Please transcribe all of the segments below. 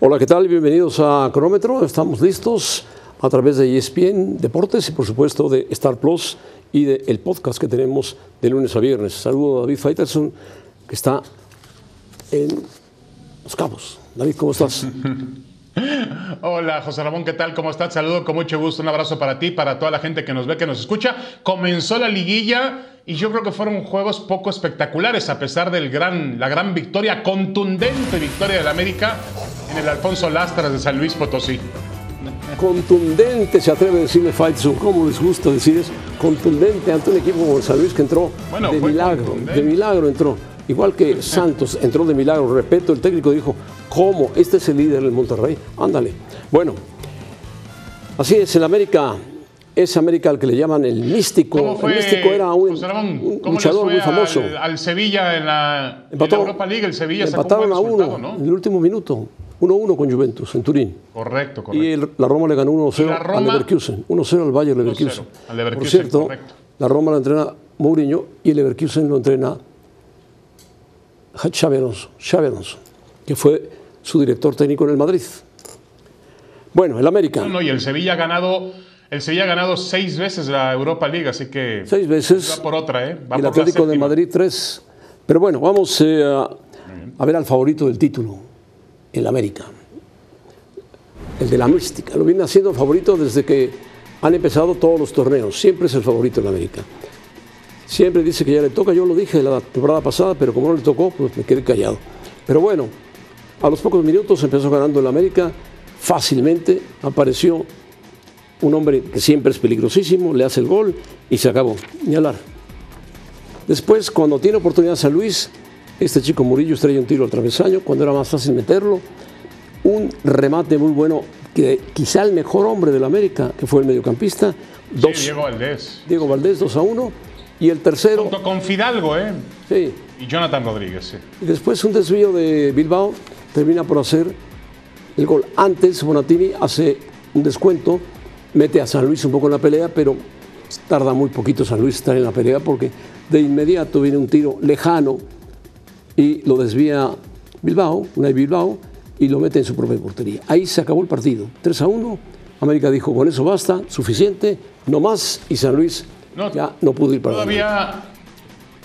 Hola, ¿qué tal? Bienvenidos a Cronómetro. Estamos listos a través de ESPN Deportes y por supuesto de Star Plus y del podcast que tenemos de lunes a viernes. Saludo a David Faitelson, que está en Los Cabos. David, ¿cómo estás? Hola, José Ramón, ¿qué tal? ¿Cómo estás? Saludo con mucho gusto. Un abrazo para ti, para toda la gente que nos ve, que nos escucha. Comenzó la liguilla y yo creo que fueron juegos poco espectaculares, a pesar de gran, la gran victoria, contundente victoria del América en el Alfonso Lastras de San Luis Potosí. Contundente, se atreve a decirle Faitelson. ¿Cómo les gusta decir eso? Contundente ante un equipo como San Luis que entró de milagro. De milagro entró. Igual que Santos entró de milagro, respeto, el técnico dijo, ¿cómo? Este es el líder del Monterrey, ándale. Bueno, así es, el América, es América al que le llaman el místico. el místico era un, luchador muy famoso. Al, Sevilla en la, Europa League, el Sevilla empataron a uno en el último minuto. 1-1 con Juventus en Turín. Correcto, correcto. Y la Roma le ganó 1-0 al Leverkusen. 1-0 al Bayern Leverkusen. Leverkusen. Por cierto, la Roma la entrena Mourinho y el Leverkusen lo entrena Xavi Alonso, que fue su director técnico en el Madrid. Bueno, el América. No, y el Sevilla ha ganado, el Sevilla ha ganado seis veces la Europa League, así que seis veces. Va por otra, ¿eh? Va el Atlético de Madrid tres. Pero bueno, vamos eh, a, ver al favorito del título, el América. El de la mística. Lo viene haciendo favorito desde que han empezado todos los torneos. Siempre es el favorito el América. Siempre dice que ya le toca, yo lo dije la temporada pasada, pero como no le tocó, pues me quedé callado. Pero bueno, a los pocos minutos empezó ganando el América, fácilmente apareció un hombre que siempre es peligrosísimo, le hace el gol y se acabó. Ni hablar. Después, cuando tiene oportunidad San Luis, este chico Murillo estrella un tiro al travesaño, cuando era más fácil meterlo. Un remate muy bueno, que quizá el mejor hombre del América, que fue el mediocampista. Diego Valdés. Diego Valdés, 2 a 1 y el tercero. Junto con Fidalgo, ¿eh? Sí. Y Jonathan Rodríguez, sí. Y después un desvío de Bilbao termina por hacer el gol. Antes, Bonatini hace un descuento, mete a San Luis un poco en la pelea, pero tarda muy poquito San Luis estar en la pelea porque de inmediato viene un tiro lejano y lo desvía Bilbao, una de Bilbao, y lo mete en su propia portería. Ahí se acabó el partido. 3 a 1. América dijo, con eso basta, suficiente, no más, y San Luis no, ya no pudo ir para todavía,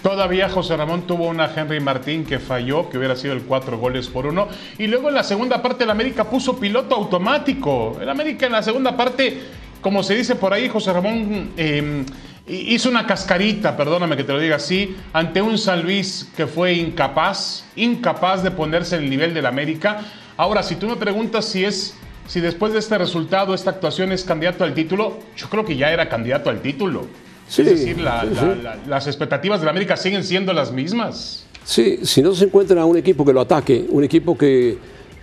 Todavía José Ramón tuvo una Henry Martín que falló, que hubiera sido el cuatro goles por uno. Y luego en la segunda parte el América puso piloto automático. El América en la segunda parte, como se dice por ahí, José Ramón em, hizo una cascarita, perdóname que te lo diga así, ante un San Luis que fue incapaz, incapaz de ponerse en el nivel del América. Ahora, si tú me preguntas si es si después de este resultado, esta actuación es candidato al título, yo creo que ya era candidato al título es decir, las expectativas de la América siguen siendo las mismas. Sí, si no se encuentra un equipo que lo ataque, un equipo que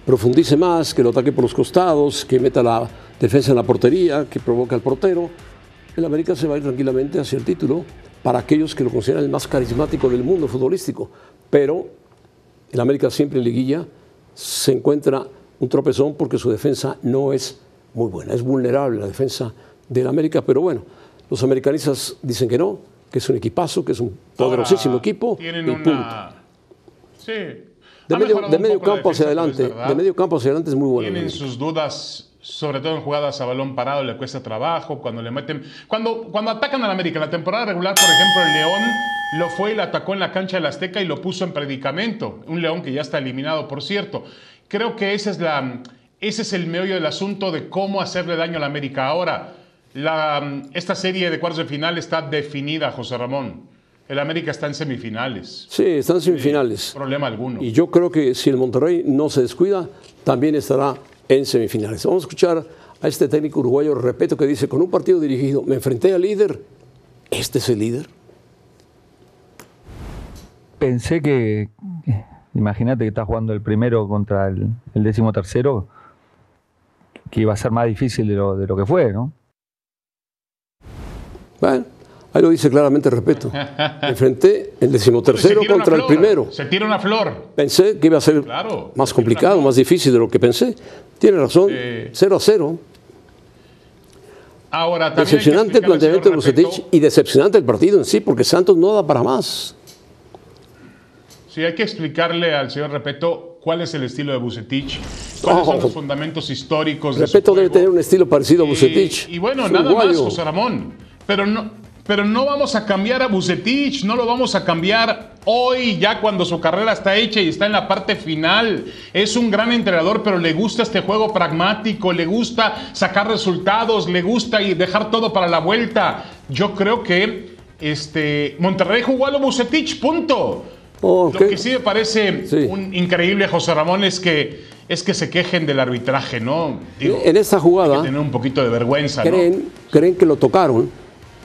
profundice más, que lo ataque por los costados, que meta la defensa en la portería, que provoque al portero, el América se va a ir tranquilamente hacia el título para aquellos que lo consideran el más carismático del mundo futbolístico. Pero el América siempre en liguilla se encuentra un tropezón porque su defensa no es muy buena, es vulnerable la defensa del América, pero bueno, los americanistas dicen que no, que es un equipazo, que es un poderosísimo equipo. Tienen una... Sí. De medio, campo hacia adelante, de medio campo hacia adelante es muy bueno. Tienen sus dudas, sobre todo en jugadas a balón parado, le cuesta trabajo, cuando le meten... Cuando, cuando atacan al América, en la temporada regular, por ejemplo, el León lo fue y lo atacó en la cancha del Azteca y lo puso en predicamento. Un León que ya está eliminado, por cierto. Creo que esa es la, ese es el meollo del asunto de cómo hacerle daño al América. Ahora, la, esta serie de cuartos de final está definida, José Ramón. El América está en semifinales. Sí, está en semifinales. problema alguno. Y yo creo que si el Monterrey no se descuida, también estará en semifinales. Vamos a escuchar a este técnico uruguayo, repito, que dice, con un partido dirigido, me enfrenté al líder, ¿este es el líder? Pensé que, imagínate que estás jugando el primero contra el, el décimo tercero, que iba a ser más difícil de lo, de lo que fue, ¿no? Bueno, ahí lo dice claramente, respeto. Enfrenté el decimotercero contra el primero. Se tira una flor. Pensé que iba a ser más complicado, más difícil de lo que pensé. Tiene razón, 0 a 0. Ahora, decepcionante el planteamiento de Bucetich y decepcionante el partido en sí, porque Santos no da para más. Sí, hay que explicarle al señor Repeto cuál es el estilo de Bucetich, cuáles son Oh. los fundamentos históricos de su Respeto debe tener un estilo parecido a Y- Bucetich. Y, bueno, nada más. José Ramón. Pero no, pero no vamos a cambiar a Bucetich, no lo vamos a cambiar hoy, ya cuando su carrera está hecha y está en la parte final. Es un gran entrenador, pero le gusta este juego pragmático, le gusta sacar resultados, le gusta y dejar todo para la vuelta. Yo creo que este, Monterrey jugó a lo Bucetich, punto. Oh, Lo que sí me parece Sí. un increíble, José Ramón, es que, es que se quejen del arbitraje, ¿no? Digo, En hay jugada que tener un poquito de vergüenza, ¿no? creen que lo tocaron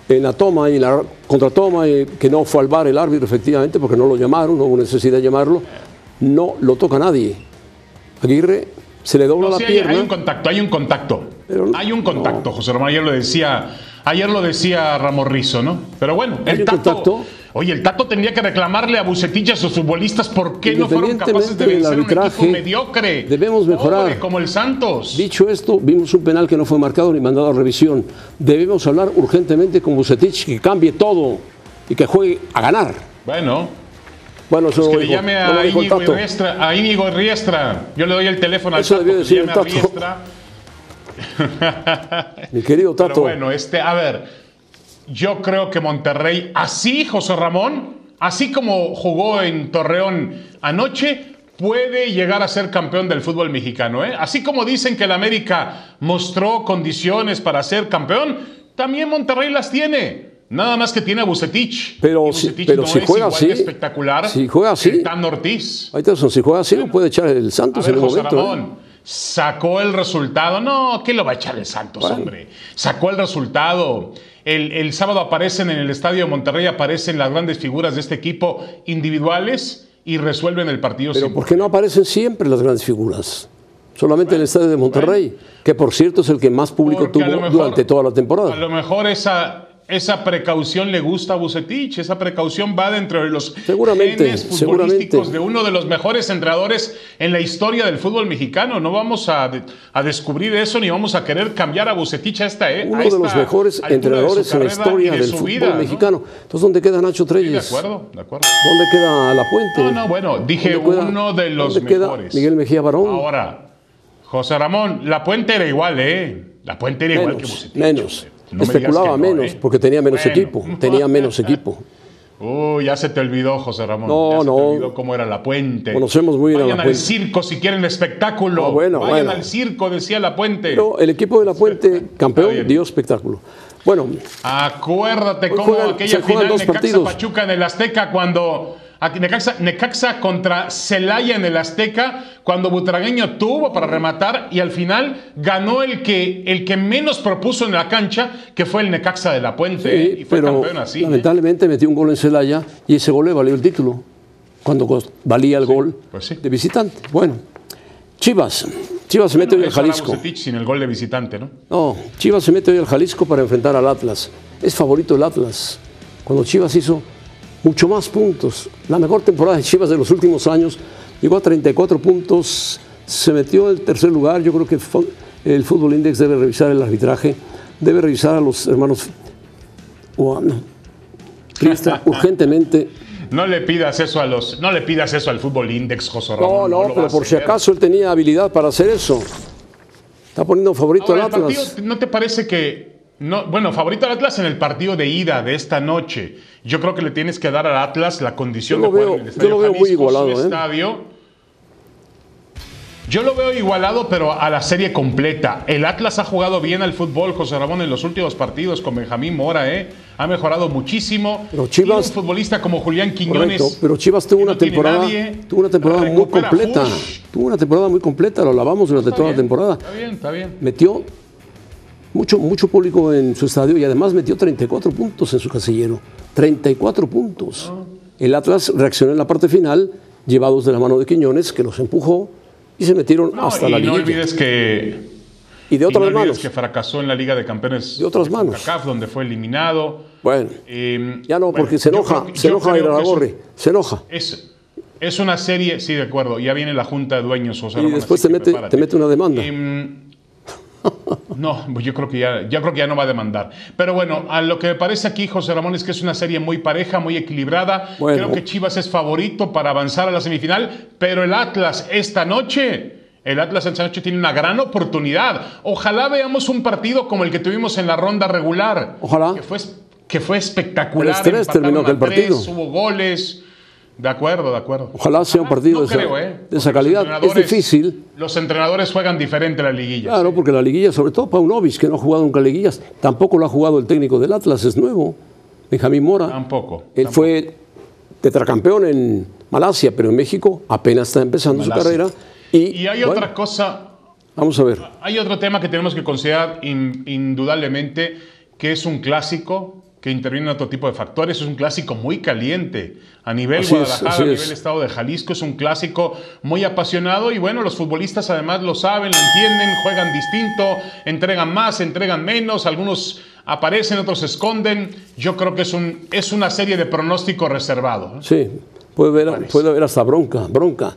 en la toma y la contratoma, y que no fue al bar el árbitro efectivamente porque no lo llamaron, no hubo necesidad de llamarlo. No lo toca nadie. Aguirre se le dobla No, la sí, pierna. hay un contacto, hay un contacto. Pero hay un contacto, José Ramón. Ayer lo decía, ayer lo decía Ramos Rizo, ¿no? Pero bueno, ¿Hay el un Tato. contacto? Oye, el Tato tendría que reclamarle a Bucetich a sus futbolistas por qué no fueron capaces de vencer a un equipo arbitraje, mediocre. debemos mejorar. Pobre, como el Santos. Dicho esto, vimos un penal que no fue marcado ni mandado a revisión. Debemos hablar urgentemente con Bucetich que cambie todo y que juegue a ganar. Bueno, Bueno, eso pues que le llame a Íñigo, Tato. Riestra, a Íñigo Riestra. Yo le doy el teléfono al Eso Tato. debió que decir llame el a Tato. Riestra. Mi querido Pero Tato. bueno, este, a ver, yo creo que Monterrey, así José Ramón, así como jugó en Torreón anoche, puede llegar a ser campeón del fútbol mexicano. ¿eh? Así como dicen que el América mostró condiciones para ser campeón, también Monterrey las tiene. Nada más que tiene a Bucetich. Pero Bucetich pero no si es juega así- espectacular. si juega así- el Tan Ortiz. Ahí está, si juega así, lo puede echar el A Santos ver, en un José momento. ¿eh? Ramón, sacó el resultado. No, ¿qué lo va a echar el Santos, Bueno. hombre? Sacó el resultado. El, el sábado aparecen en el estadio de Monterrey, aparecen las grandes figuras de este equipo individuales y resuelven el partido. Pero sin ¿por qué no aparecen siempre las grandes figuras? Solamente en el estadio de Monterrey, que por cierto es el que más público Porque a tuvo mejor- durante toda la A temporada. lo mejor esa, esa precaución le gusta a Bucetich, esa precaución va dentro de los Seguramente, genes futbolísticos seguramente. de uno de los mejores entrenadores en la historia del fútbol mexicano. No vamos a, a descubrir eso ni vamos a querer cambiar a Bucetich a esta, Uno a de los mejores entrenadores en la historia de del fútbol vida, ¿no? mexicano. Entonces, ¿dónde queda Nacho Sí, de Treyes? acuerdo, de acuerdo. ¿Dónde queda La Puente? No, no, bueno, dije ¿Dónde queda- uno de los ¿Dónde queda mejores. Miguel Mejía Barón? Ahora, José Ramón, la puente era igual, ¿eh? La puente era igual que Bucetich. menos. No Especulaba no, menos, ¿eh? porque tenía menos Bueno. equipo. Tenía menos equipo. Uy, ya se te olvidó, José Ramón. No, ya se no. te olvidó cómo era la puente. Conocemos muy bien a Vayan La al Puente. circo si quieren espectáculo. Ah, bueno, Vayan bueno. al circo, decía la puente. Pero el equipo de La Puente, campeón, dio espectáculo. Bueno, Acuérdate cómo juegan- aquella final Necaxa partidos. Pachuca en el Azteca cuando a- Necaxa, Necaxa contra Celaya en el Azteca cuando Butragueño tuvo para rematar y al final ganó el que el que menos propuso en la cancha que fue el Necaxa de la Puente ¿eh? y fue pero campeón así. ¿eh? lamentablemente metió un gol en Celaya y ese gol le valió el título. Cuando valía el gol pues sí. de visitante. Bueno, Chivas. Chivas se mete hoy al Jalisco. Sin el gol de visitante, ¿no? No, Chivas se mete hoy al Jalisco para enfrentar al Atlas. Es favorito el Atlas. Cuando Chivas hizo mucho más puntos, la mejor temporada de Chivas de los últimos años, llegó a 34 puntos, se metió en el tercer lugar. Yo creo que el Fútbol Index debe revisar el arbitraje, debe revisar a los hermanos. o a- no, Riestra, urgentemente. No le pidas eso a los no le pidas eso al Fútbol Index, José No, Ramón. no, va pero por si acaso él tenía habilidad para hacer eso. Está poniendo favorito Ahora, al Atlas. partido, ¿No te parece que.? No, bueno, favorito al Atlas en el partido de ida de esta noche. Yo creo que le tienes que dar al Atlas la condición Yo de jugar veo- en el yo estadio lo veo muy Jalisco, su igualado, ¿eh? estadio. Yo lo veo igualado, pero a la serie completa. El Atlas ha jugado bien al fútbol, José Ramón, en los últimos partidos con Benjamín Mora, ¿eh? Ha mejorado muchísimo. Pero Chivas- Tiene un futbolista como Julián Quiñones. Correcto, pero Chivas tuvo una temporada, nadie. tuvo una temporada muy completa. Tuvo una temporada muy completa, lo alabamos durante Está toda bien, la temporada. Está bien, está bien. Metió mucho, mucho público en su estadio y además metió 34 puntos en su casillero. 34 puntos. Ah. El Atlas reaccionó en la parte final, llevados de la mano de Quiñones, que los empujó y se metieron No, hasta y la no liguilla. olvides que y de Y otras no olvides manos. que fracasó en la Liga de Campeones De otras manos. CONCACAF, donde fue eliminado. Bueno, Eh, ya no, bueno, porque se enoja, creo se enoja es un- se enoja. Es, es una serie, sí, de acuerdo. Ya viene la Junta de Dueños, José Y Ramón, después te mete- te mete una demanda. Em, No, pues yo creo que ya, creo que ya no va a demandar. Pero bueno, a lo que me parece aquí, José Ramón, es que es una serie muy pareja, muy equilibrada. Creo que Chivas es favorito para avanzar a la semifinal, pero el Atlas esta noche. El Atlas esta noche tiene una gran oportunidad. Ojalá veamos un partido como el que tuvimos en la ronda regular. Ojalá. Que fue, que fue espectacular. El terminó aquel partido. Hubo goles. De acuerdo, de acuerdo. Ojalá sea un partido de, esa, ¿eh? de esa calidad. Es difícil. Los entrenadores juegan diferente la liguilla. Claro, porque la liguilla, sobre todo Paunovic, que no ha jugado nunca liguillas, tampoco lo ha jugado el técnico del Atlas, es nuevo. Benjamín Mora. Tampoco. Él fue tetracampeón en Malasia, pero en México apenas está empezando su carrera. Y, hay otra cosa. Vamos a ver. Hay otro tema que tenemos que considerar indudablemente, que es un clásico que interviene en otro tipo de factores. Es un clásico muy caliente. A nivel Guadalajara, a nivel Estado de Jalisco, es un clásico muy apasionado y bueno, los futbolistas además lo saben, lo entienden, juegan distinto, entregan más, entregan menos, algunos aparecen, otros se esconden. Yo creo que es, un, es una serie de pronóstico reservado. Sí, puede haber, puede haber hasta bronca, bronca.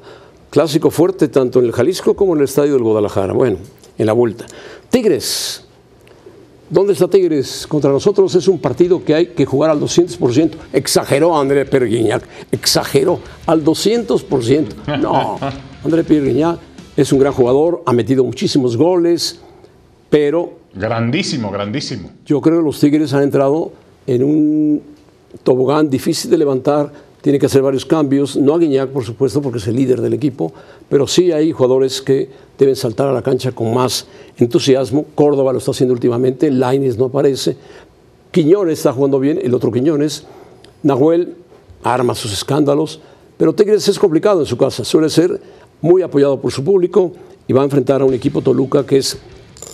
Clásico fuerte tanto en el Jalisco como en el Estadio del Guadalajara. Bueno, en la vuelta. Tigres, ¿Dónde está Tigres? Contra nosotros es un partido que hay que jugar al 200%. Exageró André Perguiñac, exageró al 200%. No, André Perguiñac es un gran jugador, ha metido muchísimos goles, pero... Grandísimo, grandísimo. Yo creo que los Tigres han entrado en un tobogán difícil de levantar tiene que hacer varios cambios, no a Guiñac, por supuesto, porque es el líder del equipo, pero sí hay jugadores que deben saltar a la cancha con más entusiasmo. Córdoba lo está haciendo últimamente, Laines no aparece, Quiñones está jugando bien, el otro Quiñones, Nahuel arma sus escándalos, pero Tigres es complicado en su casa, suele ser muy apoyado por su público y va a enfrentar a un equipo Toluca que es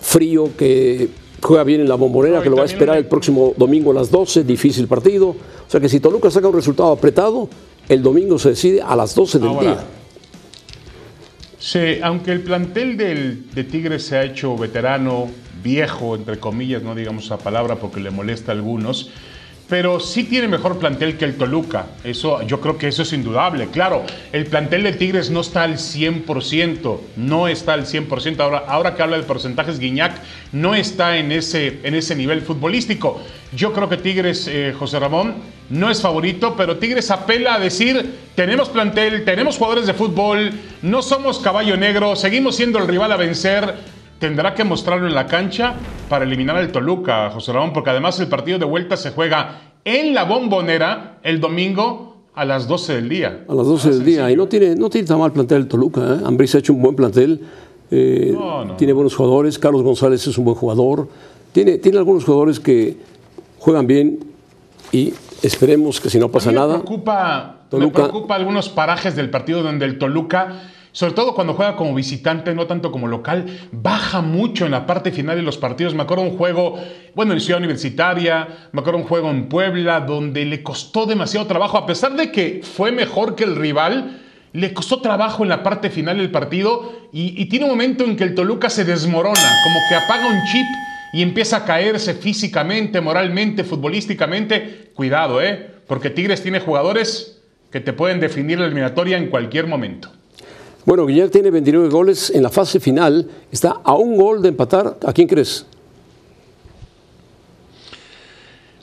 frío, que juega bien en la bombonera, que lo va a esperar el próximo domingo a las 12, difícil partido. O sea que si Toluca saca un resultado apretado, el domingo se decide a las 12 del día. Sí, aunque el plantel del, de Tigres se ha hecho veterano, viejo, entre comillas, no digamos esa palabra porque le molesta a algunos, pero sí tiene mejor plantel que el Toluca. Eso, yo creo que eso es indudable. Claro, el plantel de Tigres no está al 100%, no está al 100%. Ahora, ahora que habla de porcentajes, Guiñac no está en ese, en ese nivel futbolístico. Yo creo que Tigres, eh, José Ramón, no es favorito, pero Tigres apela a decir, tenemos plantel, tenemos jugadores de fútbol, no somos caballo negro, seguimos siendo el rival a vencer tendrá que mostrarlo en la cancha para eliminar al Toluca, José Ramón, porque además el partido de vuelta se juega en la bombonera el domingo a las 12 del día. A las 12 del día. Y no tiene, no tiene tan mal plantel el Toluca. ¿eh? ha hecho un buen plantel. Eh, tiene buenos jugadores. Carlos González es un buen jugador. Tiene, tiene algunos jugadores que juegan bien y esperemos que si no pasa nada. Preocupa, me preocupa algunos parajes del partido donde el Toluca sobre todo cuando juega como visitante, no tanto como local, baja mucho en la parte final de los partidos. Me acuerdo un juego, bueno, en Ciudad Universitaria, me acuerdo un juego en Puebla, donde le costó demasiado trabajo, a pesar de que fue mejor que el rival, le costó trabajo en la parte final del partido y, y tiene un momento en que el Toluca se desmorona, como que apaga un chip y empieza a caerse físicamente, moralmente, futbolísticamente. Cuidado, ¿eh? Porque Tigres tiene jugadores que te pueden definir la eliminatoria en cualquier momento. Bueno, Guillermo tiene 29 goles en la fase final, está a un gol de empatar. ¿A quién crees?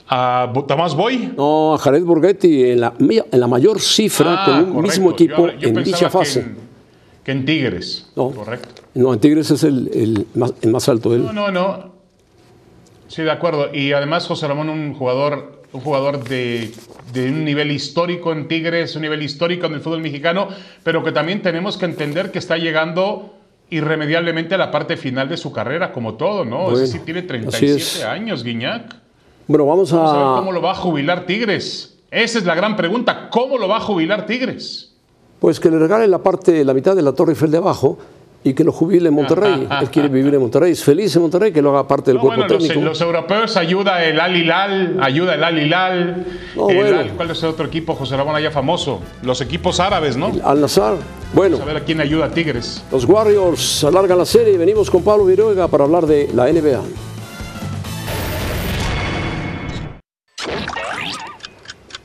¿A Tomás Boy? No, a Jared Borghetti en la, en la mayor cifra ah, con un mismo equipo en dicha fase. Que en, Tigres. No, correcto. No, en Tigres es el, el, más, el más alto. Él. No, no, no. Sí, de acuerdo. Y además José Ramón, un jugador un jugador de, un nivel histórico en Tigres, un nivel histórico en el fútbol mexicano, pero que también tenemos que entender que está llegando irremediablemente a la parte final de su carrera, como todo, ¿no? es decir, tiene 37 años, Guiñac. Bueno, vamos a... vamos a ver cómo lo va a jubilar Tigres. Esa es la gran pregunta, ¿cómo lo va a jubilar Tigres? Pues que le regale la parte, la mitad de la Torre Eiffel de abajo y que lo jubile en Monterrey. Él quiere vivir en Monterrey, es feliz en Monterrey, que lo haga parte del cuerpo bueno, técnico. Los, europeos ayuda el Al Hilal, ayuda el Al Hilal. ¿Cuál es el otro equipo, José Ramón, allá famoso? Los equipos árabes, ¿no? Al Nazar. Bueno. Vamos a ver a quién ayuda a Tigres. Los Warriors alargan la serie y venimos con Pablo Viruega para hablar de la NBA.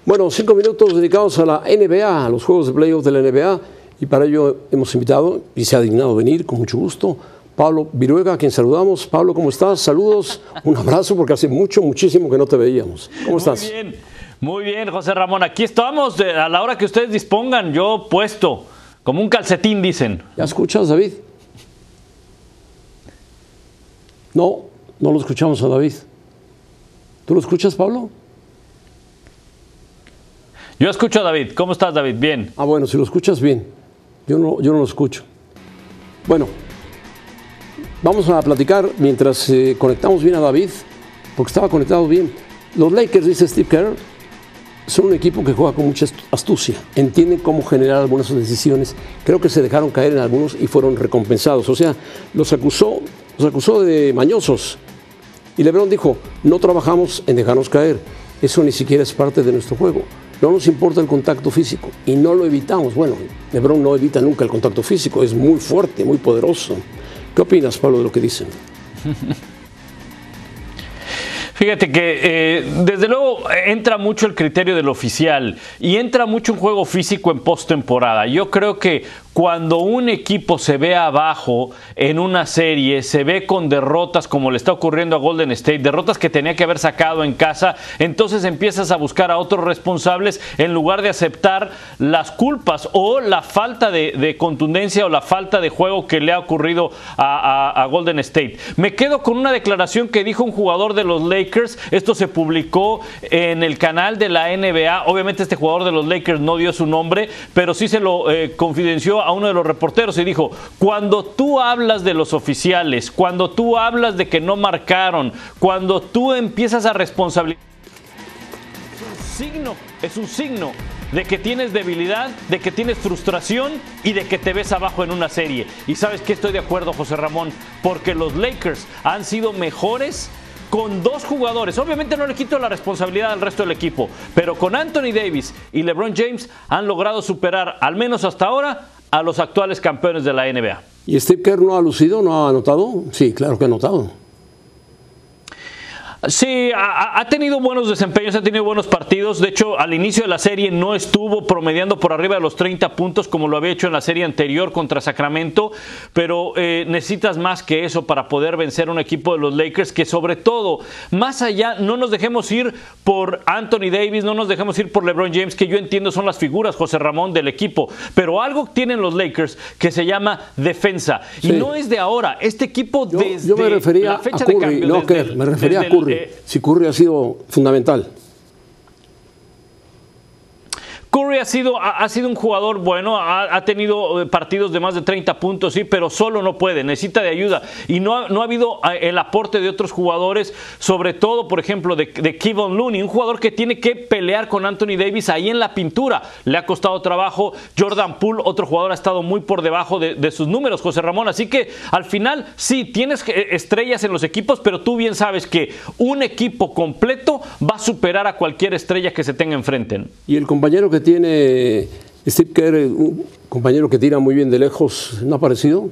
Bueno, cinco minutos dedicados a la NBA, a los juegos de playoffs de la NBA. Y para ello hemos invitado, y se ha dignado venir con mucho gusto, Pablo Viruega, a quien saludamos. Pablo, ¿cómo estás? Saludos, un abrazo, porque hace mucho, muchísimo que no te veíamos. ¿Cómo estás? Muy bien, muy bien, José Ramón. Aquí estamos a la hora que ustedes dispongan. Yo puesto, como un calcetín, dicen. ¿Ya escuchas, David? No, no lo escuchamos a David. ¿Tú lo escuchas, Pablo? Yo escucho a David. ¿Cómo estás, David? Bien. Ah, bueno, si lo escuchas bien. Yo no, yo no lo escucho. Bueno, vamos a platicar mientras eh, conectamos bien a David, porque estaba conectado bien. Los Lakers, dice Steve Kerr, son un equipo que juega con mucha astucia, entienden cómo generar algunas decisiones. Creo que se dejaron caer en algunos y fueron recompensados. O sea, los acusó, los acusó de mañosos. Y LeBron dijo, no trabajamos en dejarnos caer. Eso ni siquiera es parte de nuestro juego. No nos importa el contacto físico y no lo evitamos. Bueno, LeBron no evita nunca el contacto físico, es muy fuerte, muy poderoso. ¿Qué opinas, Pablo, de lo que dicen? Fíjate que eh, desde luego entra mucho el criterio del oficial y entra mucho un juego físico en postemporada. Yo creo que cuando un equipo se ve abajo en una serie, se ve con derrotas como le está ocurriendo a Golden State, derrotas que tenía que haber sacado en casa, entonces empiezas a buscar a otros responsables en lugar de aceptar las culpas o la falta de, contundencia o la falta de juego que le ha ocurrido a, Golden State. Me quedo con una declaración que dijo un jugador de los Lakers, esto se publicó en el canal de la NBA, obviamente este jugador de los Lakers no dio su nombre, pero sí se lo eh, confidenció a uno de los reporteros y dijo, cuando tú hablas de los oficiales, cuando tú hablas de que no marcaron, cuando tú empiezas a responsabilizar... Es un signo, es un signo de que tienes debilidad, de que tienes frustración y de que te ves abajo en una serie. Y sabes que estoy de acuerdo, José Ramón, porque los Lakers han sido mejores con dos jugadores. Obviamente no le quito la responsabilidad al resto del equipo, pero con Anthony Davis y LeBron James han logrado superar, al menos hasta ahora, a los actuales campeones de la NBA. ¿Y Steve Kerr no ha lucido, no ha anotado? Sí, claro que ha anotado. Sí, ha, tenido buenos desempeños, ha tenido buenos partidos. De hecho, al inicio de la serie no estuvo promediando por arriba de los 30 puntos como lo había hecho en la serie anterior contra Sacramento, pero eh, necesitas más que eso para poder vencer a un equipo de los Lakers que sobre todo, más allá, no nos dejemos ir por Anthony Davis, no nos dejemos ir por LeBron James, que yo entiendo son las figuras, José Ramón, del equipo, pero algo tienen los Lakers que se llama defensa. Y no es de ahora, este equipo desde yo me refería la fecha a Curry, de cambio, no, desde, me refería a Curry. Eh, si Curry ha sido fundamental. Curry ha sido, ha, sido un jugador bueno, ha, tenido eh, partidos de más de 30 puntos, sí, pero solo no puede, necesita de ayuda. Y no ha, no ha habido eh, el aporte de otros jugadores, sobre todo, por ejemplo, de, de Kevin Looney, un jugador que tiene que pelear con Anthony Davis ahí en la pintura. Le ha costado trabajo. Jordan Poole, otro jugador, ha estado muy por debajo de, sus números, José Ramón. Así que al final, sí, tienes estrellas en los equipos, pero tú bien sabes que un equipo completo va a superar a cualquier estrella que se tenga enfrente. Y el compañero que tiene Steve Kerr, un compañero que tira muy bien de lejos, ¿no ha aparecido?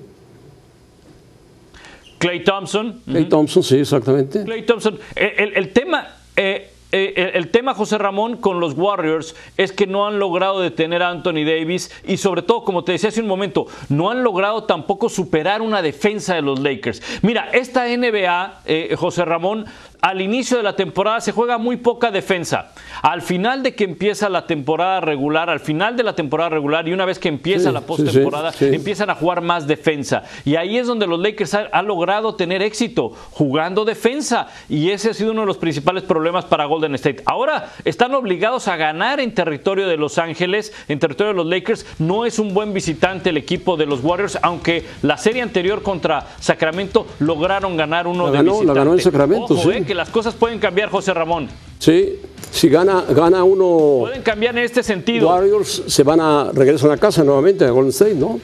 Clay Thompson. Clay Thompson, sí, exactamente. Clay Thompson. El, tema. Eh, eh, el, tema, José Ramón, con los Warriors es que no han logrado detener a Anthony Davis y sobre todo, como te decía hace un momento, no han logrado tampoco superar una defensa de los Lakers. Mira, esta NBA, eh, José Ramón, al inicio de la temporada se juega muy poca defensa. Al final de que empieza la temporada regular, al final de la temporada regular y una vez que empieza la postemporada, empiezan a jugar más defensa. Y ahí es donde los Lakers han logrado tener éxito, jugando defensa. Y ese ha sido uno de los principales problemas para Golden State. Ahora están obligados a ganar en territorio de Los Ángeles, en territorio de los Lakers. No es un buen visitante el equipo de los Warriors, aunque la serie anterior contra Sacramento lograron ganar uno de visitante. La ganó en Sacramento, eh, las cosas pueden cambiar, José Ramón. Sí, si gana, gana uno. Pueden cambiar en este sentido. Warriors se van a regresar a casa nuevamente a Golden State, ¿no?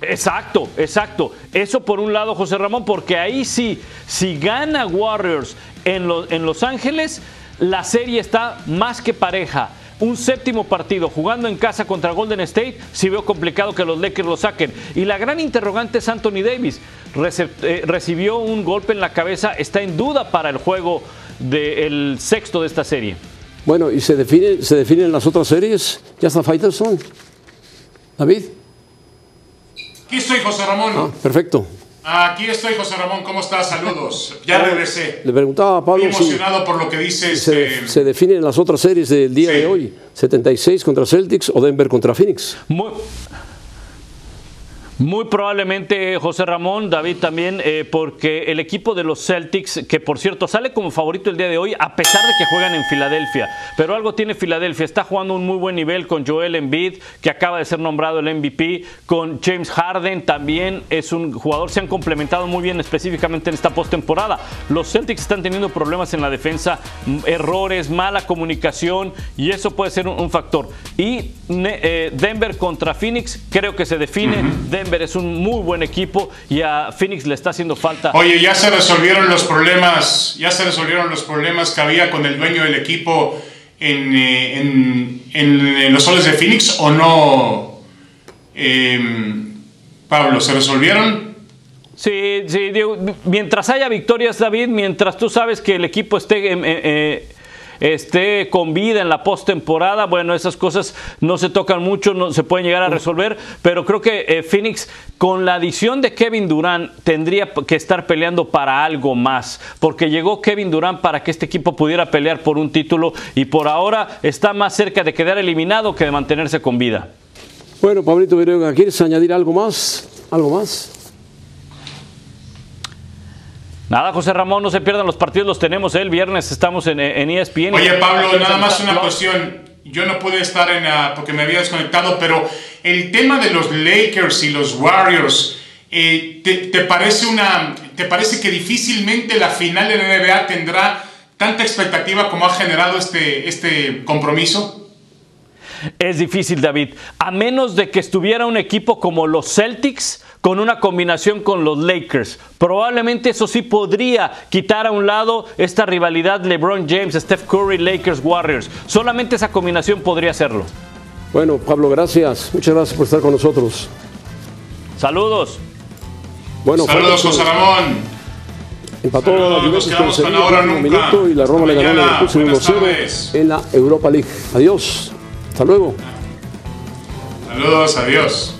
Exacto, exacto. Eso por un lado, José Ramón, porque ahí sí, si gana Warriors en, en Los Ángeles, la serie está más que pareja un séptimo partido jugando en casa contra Golden State, si veo complicado que los Lakers lo saquen. Y la gran interrogante es Anthony Davis. Eh, recibió un golpe en la cabeza, está en duda para el juego del sexto de esta serie. Bueno, ¿y se, define, se definen las otras series? ¿Ya está Fighterson? David. Aquí estoy, José Ramón. Ah, perfecto. Aquí estoy, José Ramón. ¿Cómo estás? Saludos. Ya regresé. Le preguntaba a Pablo Muy emocionado por lo que dices. se, eh, se definen las otras series del día Sí. de hoy. 76 contra Celtics o Denver contra Phoenix. Muy, muy probablemente José Ramón, David también, eh, porque el equipo de los Celtics, que por cierto sale como favorito el día de hoy, a pesar de que juegan en Filadelfia, pero algo tiene Filadelfia, está jugando un muy buen nivel con Joel Embiid, que acaba de ser nombrado el MVP, con James Harden también es un jugador, se han complementado muy bien específicamente en esta postemporada. Los Celtics están teniendo problemas en la defensa, errores, mala comunicación, y eso puede ser un, un factor. Y eh, Denver contra Phoenix, creo que se define. Denver es un muy buen equipo y a Phoenix le está haciendo falta. Oye, ya se resolvieron los problemas, ya se resolvieron los problemas que había con el dueño del equipo en, eh, en- en, eh, los soles de Phoenix o no, Em, Pablo, ¿se resolvieron? Sí, sí, digo, mientras haya victorias, David, mientras tú sabes que el equipo esté, eh, esté con vida en la postemporada, bueno, esas cosas no se tocan mucho, no se pueden llegar a resolver, pero creo que eh, Phoenix, con la adición de Kevin Durant, tendría que estar peleando para algo más, porque llegó Kevin Durant para que este equipo pudiera pelear por un título y por ahora está más cerca de quedar eliminado que de mantenerse con vida. Bueno, Pablito Viruega, ¿quieres añadir algo más? ¿Algo más? Nada, José Ramón, no se pierdan los partidos, los tenemos el viernes, estamos en, en E ESPN. Oye, Pablo, nada más una cuestión. Yo no pude estar en la, porque me había desconectado, pero el tema de los Lakers y los Warriors, eh, ¿te, te parece una, ¿te parece que difícilmente la final de la NBA tendrá tanta expectativa como ha generado este, este compromiso? Es difícil, David. A menos de que estuviera un equipo como los Celtics con una combinación con los Lakers. Probablemente eso sí podría quitar a un lado esta rivalidad LeBron James, Steph Curry, Lakers, Warriors. Solamente esa combinación podría hacerlo. Bueno, Pablo, gracias. Muchas gracias por estar con nosotros. Saludos. Bueno, Saludos, Pablo, José Ramón. Empató Saludos, la Juventus con Sevilla ahora en nunca. minuto y la Roma le ganó a Leverkusen buenas 1-0 tardes. en la Europa League. Adiós. Hasta luego. Saludos, adiós.